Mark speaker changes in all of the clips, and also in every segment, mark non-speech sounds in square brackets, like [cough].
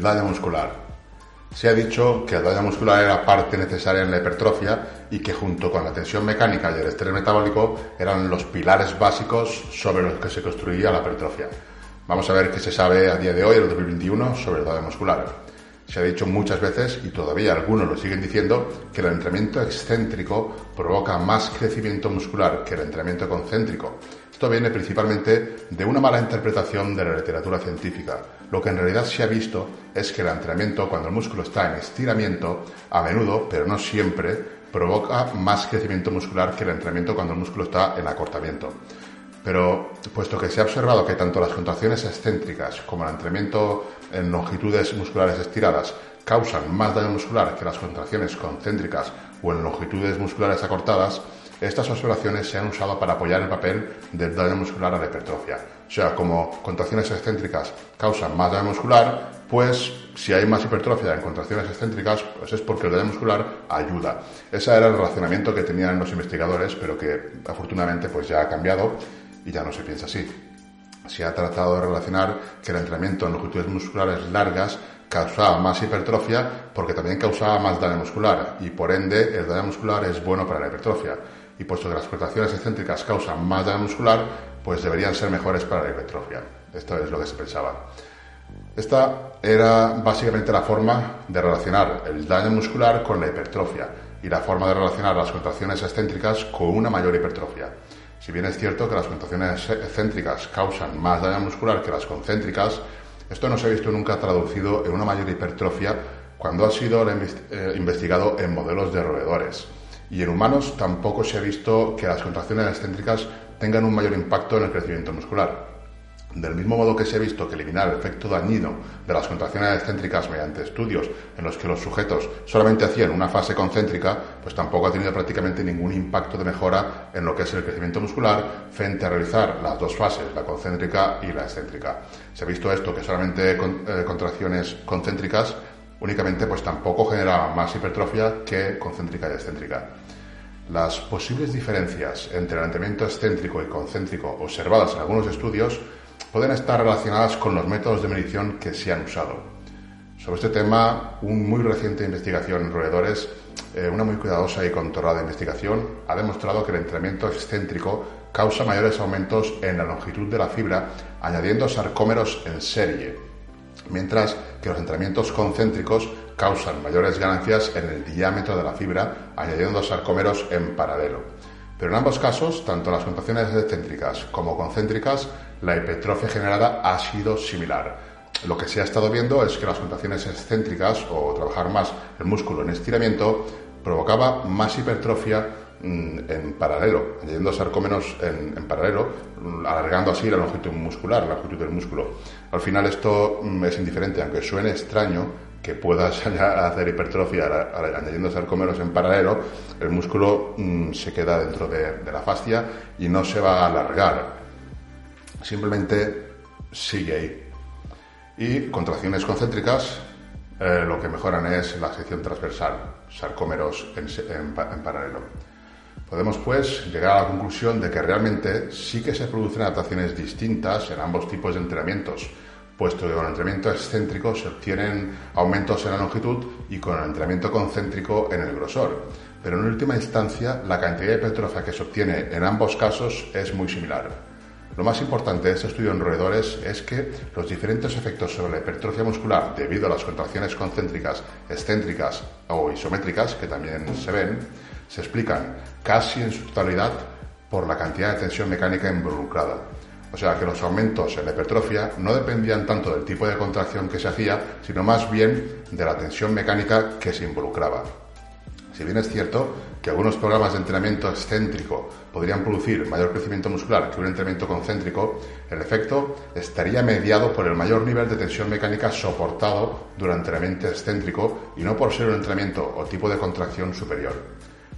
Speaker 1: daño muscular. Se ha dicho que el daño muscular era parte necesaria en la hipertrofia y que junto con la tensión mecánica y el estrés metabólico eran los pilares básicos sobre los que se construía la hipertrofia. Vamos a ver qué se sabe a día de hoy, en el 2021, sobre el daño muscular. Se ha dicho muchas veces, y todavía algunos lo siguen diciendo, que el entrenamiento excéntrico provoca más crecimiento muscular que el entrenamiento concéntrico. Esto viene principalmente de una mala interpretación de la literatura científica. Lo que en realidad se ha visto es que el entrenamiento, cuando el músculo está en estiramiento, a menudo, pero no siempre, provoca más crecimiento muscular que el entrenamiento cuando el músculo está en acortamiento. Pero puesto que se ha observado que tanto las contracciones excéntricas como el entrenamiento en longitudes musculares estiradas causan más daño muscular que las contracciones concéntricas o en longitudes musculares acortadas, estas observaciones se han usado para apoyar el papel del daño muscular a la hipertrofia. O sea, como contracciones excéntricas causan más daño muscular, pues si hay más hipertrofia en contracciones excéntricas, pues es porque el daño muscular ayuda. Ese era el relacionamiento que tenían los investigadores, pero que afortunadamente pues ya ha cambiado y ya no se piensa así. Se ha tratado de relacionar que el entrenamiento en longitudes musculares largas causaba más hipertrofia porque también causaba más daño muscular y por ende el daño muscular es bueno para la hipertrofia. Y puesto que las contracciones excéntricas causan más daño muscular, pues deberían ser mejores para la hipertrofia. Esto es lo que se pensaba. Esta era básicamente la forma de relacionar el daño muscular con la hipertrofia y la forma de relacionar las contracciones excéntricas con una mayor hipertrofia. Si bien es cierto que las contracciones excéntricas causan más daño muscular que las concéntricas, esto no se ha visto nunca traducido en una mayor hipertrofia cuando ha sido eh, investigado en modelos de roedores. Y en humanos tampoco se ha visto que las contracciones excéntricas tengan un mayor impacto en el crecimiento muscular. Del mismo modo que se ha visto que eliminar el efecto dañino de las contracciones excéntricas mediante estudios en los que los sujetos solamente hacían una fase concéntrica, pues tampoco ha tenido prácticamente ningún impacto de mejora en lo que es el crecimiento muscular frente a realizar las dos fases, la concéntrica y la excéntrica. Se ha visto esto que solamente eh, contracciones concéntricas únicamente pues tampoco generaban más hipertrofia que concéntrica y excéntrica. Las posibles diferencias entre el entrenamiento excéntrico y concéntrico observadas en algunos estudios pueden estar relacionadas con los métodos de medición que se han usado. Sobre este tema, una muy reciente investigación en roedores, eh, una muy cuidadosa y controlada investigación, ha demostrado que el entrenamiento excéntrico causa mayores aumentos en la longitud de la fibra añadiendo sarcómeros en serie, mientras que los entrenamientos concéntricos causan mayores ganancias en el diámetro de la fibra añadiendo sarcómeros en paralelo. Pero en ambos casos, tanto las contracciones excéntricas como concéntricas la hipertrofia generada ha sido similar. Lo que se ha estado viendo es que las contracciones excéntricas o trabajar más el músculo en estiramiento provocaba más hipertrofia en paralelo, añadiendo sarcómenos en, en, paralelo, alargando así la longitud muscular, la longitud del músculo. Al final esto mm, es indiferente, aunque suene extraño que puedas [laughs] hacer hipertrofia añadiendo sarcómeros en paralelo, el músculo mm, se queda dentro de la fascia y no se va a alargar simplemente sigue ahí. Y contracciones concéntricas eh, lo que mejoran es la sección transversal, sarcómeros en, paralelo. Podemos pues llegar a la conclusión de que realmente sí que se producen adaptaciones distintas en ambos tipos de entrenamientos, puesto que con el entrenamiento excéntrico se obtienen aumentos en la longitud y con el entrenamiento concéntrico en el grosor. Pero en última instancia, la cantidad de hipertrofia que se obtiene en ambos casos es muy similar. Lo más importante de este estudio en roedores es que los diferentes efectos sobre la hipertrofia muscular debido a las contracciones concéntricas, excéntricas o isométricas, que también se ven, se explican casi en su totalidad por la cantidad de tensión mecánica involucrada. O sea que los aumentos en la hipertrofia no dependían tanto del tipo de contracción que se hacía, sino más bien de la tensión mecánica que se involucraba. Si bien es cierto que algunos programas de entrenamiento excéntrico podrían producir mayor crecimiento muscular que un entrenamiento concéntrico, el efecto estaría mediado por el mayor nivel de tensión mecánica soportado durante el entrenamiento excéntrico y no por ser un entrenamiento o tipo de contracción superior.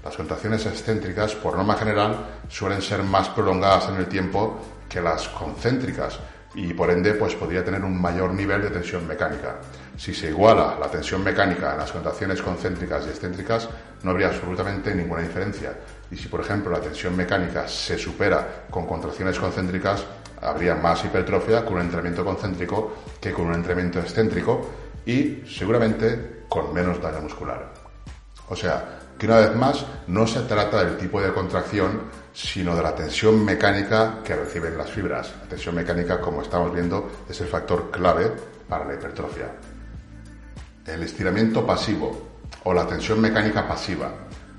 Speaker 1: Las contracciones excéntricas, por norma general, suelen ser más prolongadas en el tiempo que las concéntricas y por ende pues podría tener un mayor nivel de tensión mecánica. Si se iguala la tensión mecánica en las contracciones concéntricas y excéntricas, no habría absolutamente ninguna diferencia. Y si, por ejemplo, la tensión mecánica se supera con contracciones concéntricas, habría más hipertrofia con un entrenamiento concéntrico que con un entrenamiento excéntrico. y seguramente con menos daño muscular. O sea, que una vez más no se trata del tipo de contracción, sino de la tensión mecánica que reciben las fibras. La tensión mecánica, como estamos viendo, es el factor clave para la hipertrofia. El estiramiento pasivo o la tensión mecánica pasiva.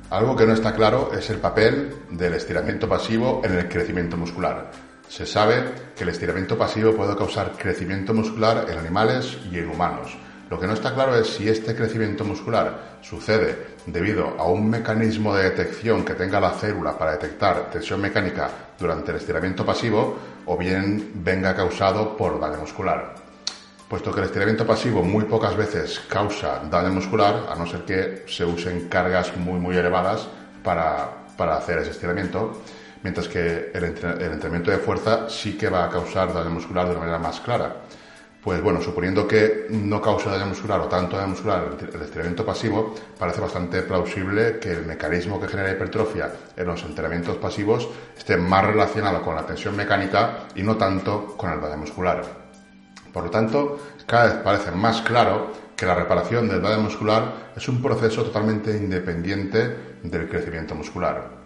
Speaker 1: Algo que no está claro es el papel del estiramiento pasivo en el crecimiento muscular. Se sabe que el estiramiento pasivo puede causar crecimiento muscular en animales y en humanos. Lo que no está claro es si este crecimiento muscular sucede debido a un mecanismo de detección que tenga la célula para detectar tensión mecánica durante el estiramiento pasivo o bien venga causado por daño muscular. Puesto que el estiramiento pasivo muy pocas veces causa daño muscular, a no ser que se usen cargas muy muy elevadas para, hacer ese estiramiento, mientras que el entrenamiento de fuerza sí que va a causar daño muscular de una manera más clara. Pues bueno, suponiendo que no causa daño muscular o tanto daño muscular el estiramiento pasivo, parece bastante plausible que el mecanismo que genera hipertrofia en los entrenamientos pasivos esté más relacionado con la tensión mecánica y no tanto con el daño muscular. Por lo tanto, cada vez parece más claro que la reparación del daño muscular es un proceso totalmente independiente del crecimiento muscular.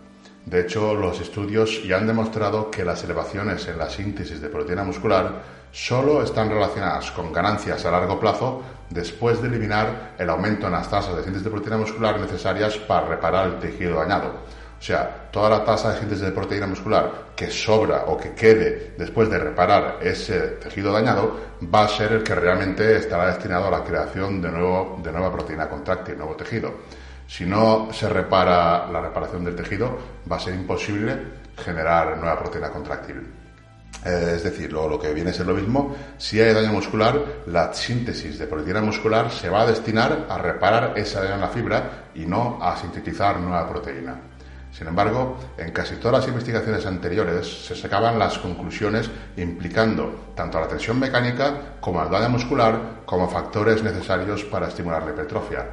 Speaker 1: De hecho, los estudios ya han demostrado que las elevaciones en la síntesis de proteína muscular solo están relacionadas con ganancias a largo plazo después de eliminar el aumento en las tasas de síntesis de proteína muscular necesarias para reparar el tejido dañado. O sea, toda la tasa de síntesis de proteína muscular que sobra o que quede después de reparar ese tejido dañado va a ser el que realmente estará destinado a la creación de, nuevo, de nueva proteína contráctil, nuevo tejido. Si no se repara la reparación del tejido, va a ser imposible generar nueva proteína contráctil. Eh, es decir, lo, que viene a ser lo mismo, si hay daño muscular, la síntesis de proteína muscular se va a destinar a reparar ese daño en la fibra y no a sintetizar nueva proteína. Sin embargo, en casi todas las investigaciones anteriores se sacaban las conclusiones implicando tanto la tensión mecánica como al daño muscular como factores necesarios para estimular la hipertrofia.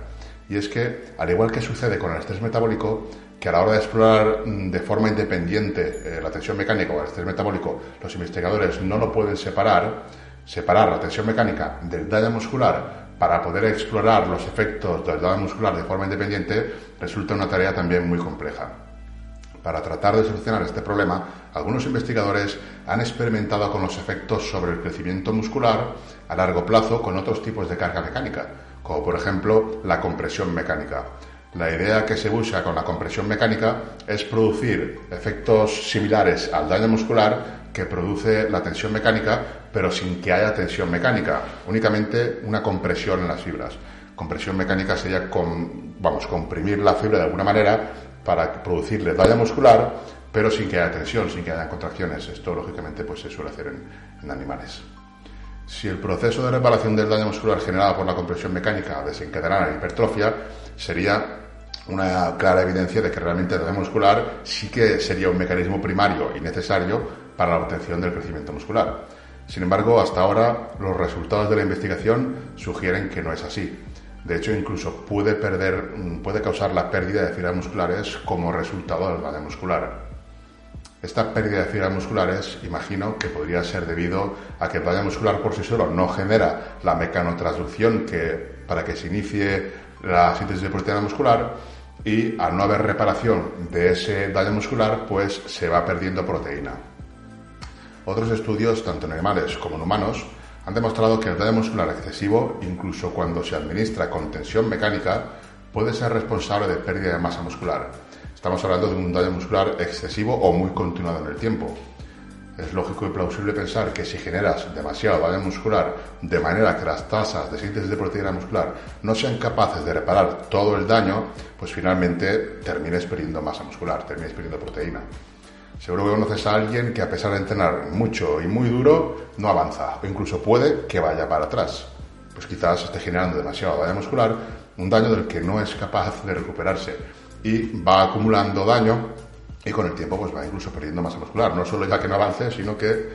Speaker 1: Y es que, al igual que sucede con el estrés metabólico, que a la hora de explorar mm, de forma independiente eh, la tensión mecánica o el estrés metabólico, los investigadores no lo pueden separar, separar la tensión mecánica del daño muscular para poder explorar los efectos del daño muscular de forma independiente, resulta una tarea también muy compleja. Para tratar de solucionar este problema, algunos investigadores han experimentado con los efectos sobre el crecimiento muscular a largo plazo con otros tipos de carga mecánica, como por ejemplo la compresión mecánica. La idea que se busca con la compresión mecánica es producir efectos similares al daño muscular que produce la tensión mecánica, pero sin que haya tensión mecánica, únicamente una compresión en las fibras. Compresión mecánica sería vamos, comprimir la fibra de alguna manera para producirle daño muscular, pero sin que haya tensión, sin que haya contracciones. Esto, lógicamente, pues se suele hacer en, en animales. Si el proceso de reparación del daño muscular generado por la compresión mecánica desencadenara la hipertrofia, sería una clara evidencia de que realmente el daño muscular sí que sería un mecanismo primario y necesario para la obtención del crecimiento muscular. Sin embargo, hasta ahora los resultados de la investigación sugieren que no es así. De hecho, incluso puede, perder, puede causar la pérdida de fibras musculares como resultado del daño muscular. Esta pérdida de fibras musculares, imagino que podría ser debido a que el daño muscular por sí solo no genera la mecanotransducción que, para que se inicie la síntesis de proteína muscular y al no haber reparación de ese daño muscular, pues se va perdiendo proteína. Otros estudios, tanto en animales como en humanos, han demostrado que el daño muscular excesivo, incluso cuando se administra con tensión mecánica, puede ser responsable de pérdida de masa muscular. Estamos hablando de un daño muscular excesivo o muy continuado en el tiempo. Es lógico y plausible pensar que si generas demasiado daño muscular de manera que las tasas de síntesis de proteína muscular no sean capaces de reparar todo el daño, pues finalmente termines perdiendo masa muscular, termines perdiendo proteína. Seguro que conoces a alguien que a pesar de entrenar mucho y muy duro, no avanza o incluso puede que vaya para atrás. Pues quizás esté generando demasiado daño muscular, un daño del que no es capaz de recuperarse y va acumulando daño y con el tiempo pues va incluso perdiendo masa muscular. No solo ya que no avance, sino que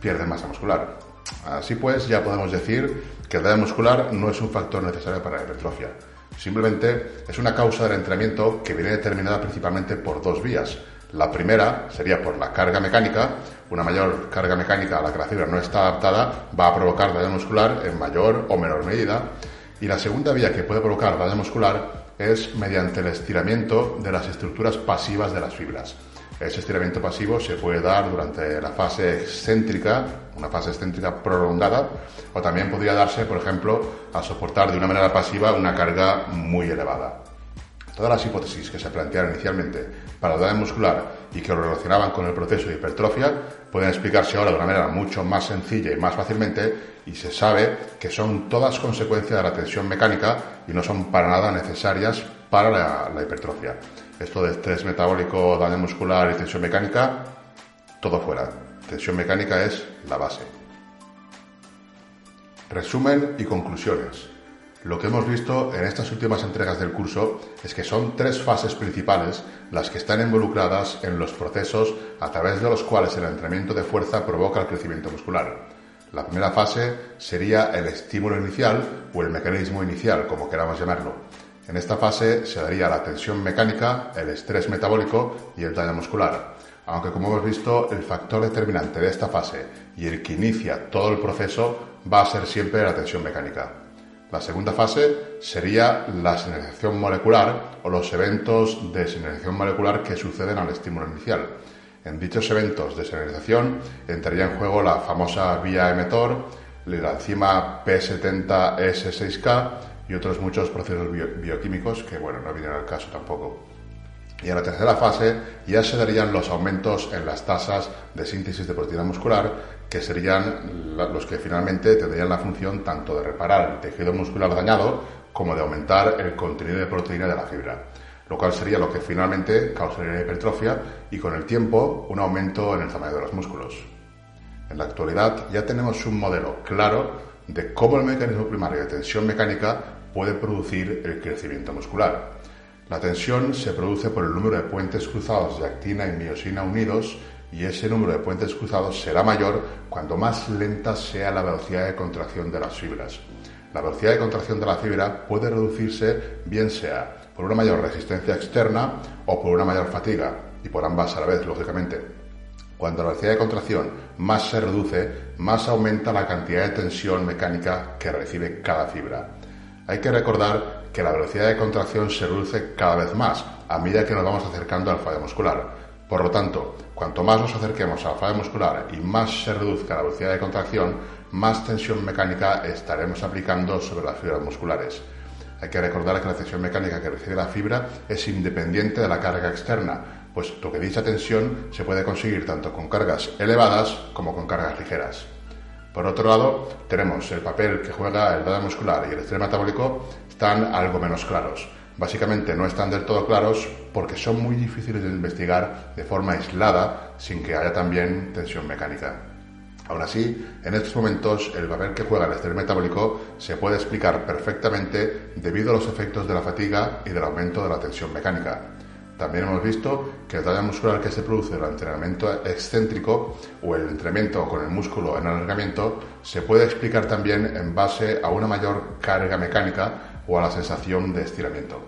Speaker 1: pierde masa muscular. Así pues, ya podemos decir que el daño muscular no es un factor necesario para la hipertrofia. Simplemente es una causa del entrenamiento que viene determinada principalmente por dos vías. La primera sería por la carga mecánica. Una mayor carga mecánica a la que la fibra no está adaptada va a provocar daño muscular en mayor o menor medida. Y la segunda vía que puede provocar daño muscular es mediante el estiramiento de las estructuras pasivas de las fibras. Ese estiramiento pasivo se puede dar durante la fase excéntrica, una fase excéntrica prolongada, o también podría darse, por ejemplo, a soportar de una manera pasiva una carga muy elevada. Todas las hipótesis que se plantearon inicialmente para el daño muscular y que lo relacionaban con el proceso de hipertrofia pueden explicarse ahora de una manera mucho más sencilla y más fácilmente y se sabe que son todas consecuencias de la tensión mecánica y no son para nada necesarias para la, hipertrofia. Esto de estrés metabólico, daño muscular y tensión mecánica, todo fuera. Tensión mecánica es la base. Resumen y conclusiones. Lo que hemos visto en estas últimas entregas del curso es que son tres fases principales las que están involucradas en los procesos a través de los cuales el entrenamiento de fuerza provoca el crecimiento muscular. La primera fase sería el estímulo inicial o el mecanismo inicial, como queramos llamarlo. En esta fase se daría la tensión mecánica, el estrés metabólico y el daño muscular. Aunque como hemos visto, el factor determinante de esta fase y el que inicia todo el proceso va a ser siempre la tensión mecánica. La segunda fase sería la señalización molecular o los eventos de señalización molecular que suceden al estímulo inicial. En dichos eventos de señalización entraría en juego la famosa vía emetor, la enzima P70S6K y otros muchos procesos bioquímicos que, bueno, no vienen al caso tampoco. Y en la tercera fase ya se darían los aumentos en las tasas de síntesis de proteína muscular, que serían los que finalmente tendrían la función tanto de reparar el tejido muscular dañado como de aumentar el contenido de proteína de la fibra, lo cual sería lo que finalmente causaría hipertrofia y con el tiempo un aumento en el tamaño de los músculos. En la actualidad ya tenemos un modelo claro de cómo el mecanismo primario de tensión mecánica puede producir el crecimiento muscular. La tensión se produce por el número de puentes cruzados de actina y miosina unidos y ese número de puentes cruzados será mayor cuanto más lenta sea la velocidad de contracción de las fibras. La velocidad de contracción de la fibra puede reducirse bien sea por una mayor resistencia externa o por una mayor fatiga, y por ambas a la vez, lógicamente. Cuando la velocidad de contracción más se reduce, más aumenta la cantidad de tensión mecánica que recibe cada fibra. Hay que recordar que la velocidad de contracción se reduce cada vez más a medida que nos vamos acercando al fallo muscular. Por lo tanto, cuanto más nos acerquemos al fallo muscular y más se reduzca la velocidad de contracción, más tensión mecánica estaremos aplicando sobre las fibras musculares. Hay que recordar que la tensión mecánica que recibe la fibra es independiente de la carga externa, puesto que dicha tensión se puede conseguir tanto con cargas elevadas como con cargas ligeras. Por otro lado, tenemos el papel que juega el daño muscular y el estrés metabólico están algo menos claros. Básicamente no están del todo claros porque son muy difíciles de investigar de forma aislada sin que haya también tensión mecánica. Aún así, en estos momentos el papel que juega el estrés metabólico se puede explicar perfectamente debido a los efectos de la fatiga y del aumento de la tensión mecánica. También hemos visto que el daño muscular que se produce durante el entrenamiento excéntrico o el entrenamiento con el músculo en alargamiento se puede explicar también en base a una mayor carga mecánica o a la sensación de estiramiento.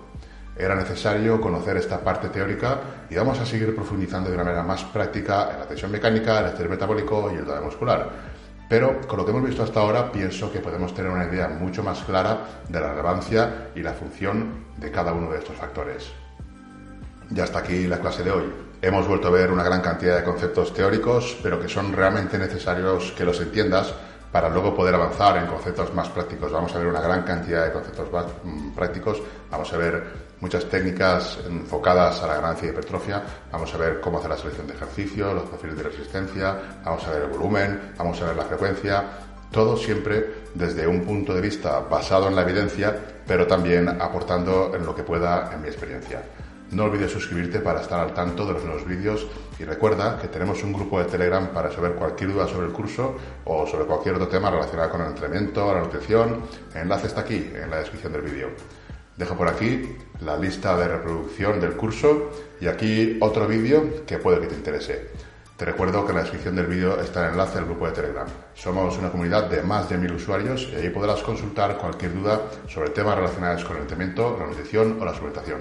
Speaker 1: Era necesario conocer esta parte teórica y vamos a seguir profundizando de una manera más práctica en la tensión mecánica, el estrés metabólico y el daño muscular. Pero con lo que hemos visto hasta ahora, pienso que podemos tener una idea mucho más clara de la relevancia y la función de cada uno de estos factores. Ya está aquí la clase de hoy. Hemos vuelto a ver una gran cantidad de conceptos teóricos, pero que son realmente necesarios que los entiendas para luego poder avanzar en conceptos más prácticos. Vamos a ver una gran cantidad de conceptos mm, prácticos, vamos a ver muchas técnicas enfocadas a la ganancia y hipertrofia, vamos a ver cómo hacer la selección de ejercicio, los perfiles de resistencia, vamos a ver el volumen, vamos a ver la frecuencia, todo siempre desde un punto de vista basado en la evidencia, pero también aportando en lo que pueda en mi experiencia. No olvides suscribirte para estar al tanto de los nuevos vídeos y recuerda que tenemos un grupo de Telegram para saber cualquier duda sobre el curso o sobre cualquier otro tema relacionado con el entrenamiento, la nutrición. El enlace está aquí en la descripción del vídeo. Dejo por aquí la lista de reproducción del curso y aquí otro vídeo que puede que te interese. Te recuerdo que en la descripción del vídeo está el enlace al grupo de Telegram. Somos una comunidad de más de mil usuarios y ahí podrás consultar cualquier duda sobre temas relacionados con el entrenamiento, la nutrición o la suplementación.